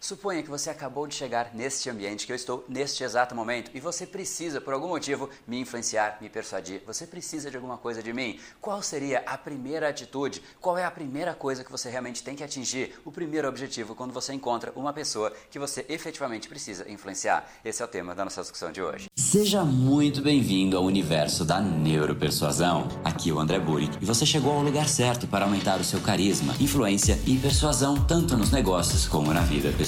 Suponha que você acabou de chegar neste ambiente que eu estou neste exato momento e você precisa, por algum motivo, me influenciar, me persuadir. Você precisa de alguma coisa de mim. Qual seria a primeira atitude? Qual é a primeira coisa que você realmente tem que atingir? O primeiro objetivo quando você encontra uma pessoa que você efetivamente precisa influenciar? Esse é o tema da nossa discussão de hoje. Seja muito bem-vindo ao universo da neuropersuasão. Aqui é o André Burick e você chegou ao lugar certo para aumentar o seu carisma, influência e persuasão tanto nos negócios como na vida pessoal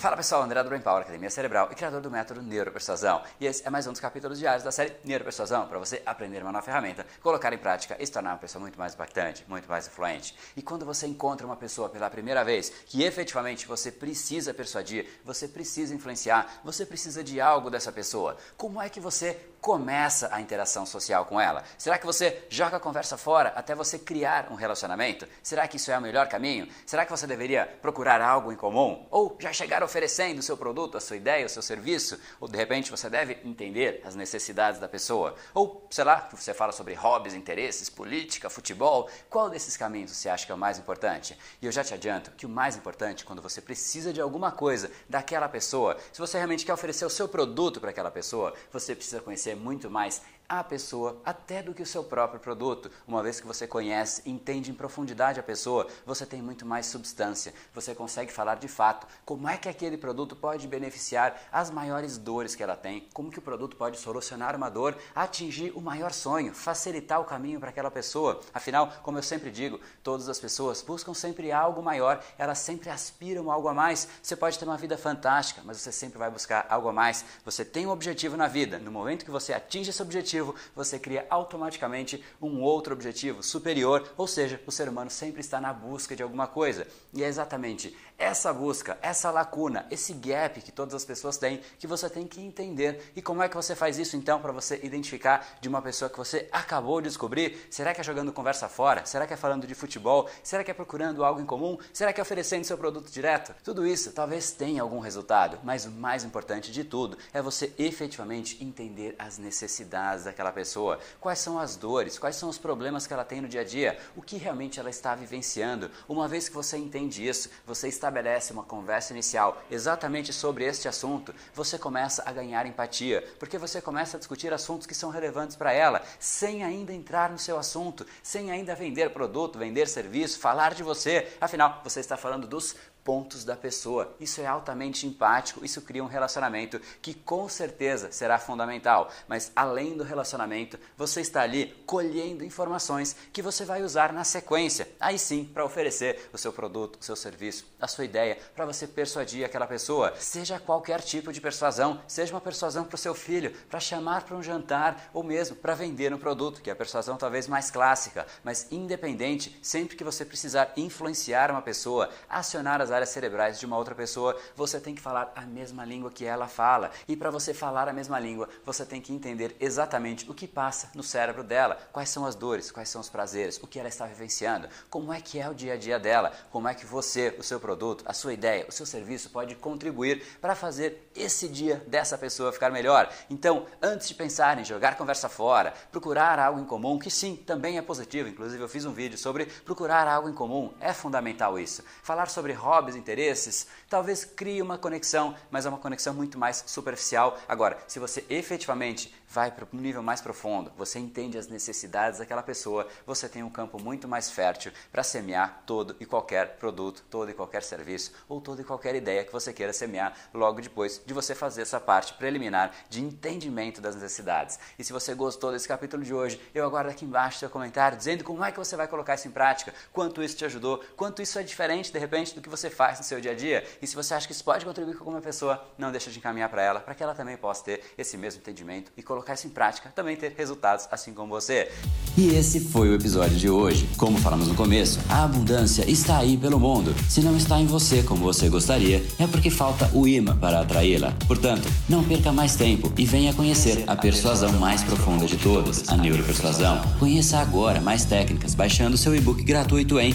Fala pessoal, André do Brain Power, Academia Cerebral e criador do método Neuropersuasão. E esse é mais um dos capítulos diários da série Neuropersuasão para você aprender uma nova ferramenta, colocar em prática e se tornar uma pessoa muito mais impactante, muito mais influente. E quando você encontra uma pessoa pela primeira vez que efetivamente você precisa persuadir, você precisa influenciar, você precisa de algo dessa pessoa, como é que você começa a interação social com ela? Será que você joga a conversa fora até você criar um relacionamento? Será que isso é o melhor caminho? Será que você deveria procurar algo em comum? Ou já chegar oferecendo o seu produto, a sua ideia, o seu serviço? Ou de repente você deve entender as necessidades da pessoa? Ou, sei lá, você fala sobre hobbies, interesses, política, futebol? Qual desses caminhos você acha que é o mais importante? E eu já te adianto que o mais importante quando você precisa de alguma coisa daquela pessoa, se você realmente quer oferecer o seu produto para aquela pessoa, você precisa conhecer conhecer muito mais a pessoa até do que o seu próprio produto. Uma vez que você conhece, entende em profundidade a pessoa, você tem muito mais substância. Você consegue falar de fato como é que aquele produto pode beneficiar as maiores dores que ela tem, como que o produto pode solucionar uma dor, atingir o maior sonho, facilitar o caminho para aquela pessoa. Afinal, como eu sempre digo, todas as pessoas buscam sempre algo maior, elas sempre aspiram algo a mais. Você pode ter uma vida fantástica, mas você sempre vai buscar algo a mais. Você tem um objetivo na vida. No momento que você atinge esse objetivo, objetivo, você cria automaticamente um outro objetivo superior, ou seja, o ser humano sempre está na busca de alguma coisa. E é exatamente essa busca, essa lacuna, esse gap que todas as pessoas têm, que você tem que entender. E como é que você faz isso então para você identificar de uma pessoa que você acabou de descobrir? Será que é jogando conversa fora? Será que é falando de futebol? Será que é procurando algo em comum? Será que é oferecendo seu produto direto? Tudo isso talvez tenha algum resultado, mas o mais importante de tudo é você efetivamente entender as necessidades daquela pessoa, quais são as dores, quais são os problemas que ela tem no dia a dia, o que realmente ela está vivenciando. Uma vez que você entende isso, você estabelece uma conversa inicial exatamente sobre este assunto, você começa a ganhar empatia, porque você começa a discutir assuntos que são relevantes para ela, sem ainda entrar no seu assunto, sem ainda vender produto, vender serviço, falar de você. Afinal, você está falando dos pontos da pessoa. Isso é altamente empático, isso cria um relacionamento que com certeza será fundamental. Mas além do relacionamento, você está ali colhendo informações que você vai usar na sequência. Aí sim, para oferecer o seu produto, o seu serviço, a sua ideia, para você persuadir aquela pessoa. Seja qualquer tipo de persuasão, seja uma persuasão para o seu filho, para chamar para um jantar ou mesmo para vender um produto, que é a persuasão talvez mais clássica, mas independente, sempre que você precisar influenciar uma pessoa, acionar as as áreas cerebrais de uma outra pessoa, você tem que falar a mesma língua que ela fala. E para você falar a mesma língua, você tem que entender exatamente o que passa no cérebro dela, quais são as dores, quais são os prazeres, o que ela está vivenciando, como é que é o dia a dia dela, como é que você, o seu produto, a sua ideia, o seu serviço pode contribuir para fazer esse dia dessa pessoa ficar melhor. Então, antes de pensar em jogar conversa fora, procurar algo em comum, que sim, também é positivo, inclusive eu fiz um vídeo sobre procurar algo em comum, é fundamental isso. Falar sobre hobby hobbies, interesses, talvez crie uma conexão, mas é uma conexão muito mais superficial. Agora, se você efetivamente vai para um nível mais profundo, você entende as necessidades daquela pessoa, você tem um campo muito mais fértil para semear todo e qualquer produto, todo e qualquer serviço ou toda e qualquer ideia que você queira semear logo depois de você fazer essa parte preliminar de entendimento das necessidades. E se você gostou desse capítulo de hoje, eu aguardo aqui embaixo seu comentário dizendo como é que você vai colocar isso em prática, quanto isso te ajudou, quanto isso é diferente de repente do que você faz no seu dia a dia. E se você acha que isso pode contribuir com alguma pessoa, não deixa de encaminhar para ela, para que ela também possa ter esse mesmo entendimento e colocar isso em prática, também ter resultados assim como você. E esse foi o episódio de hoje. Como falamos no começo, a abundância está aí pelo mundo. Se não está em você como você gostaria, é porque falta o imã para atraí-la. Portanto, não perca mais tempo e venha conhecer a persuasão mais profunda de todas, a neuropersuasão. Conheça agora mais técnicas baixando seu e-book gratuito em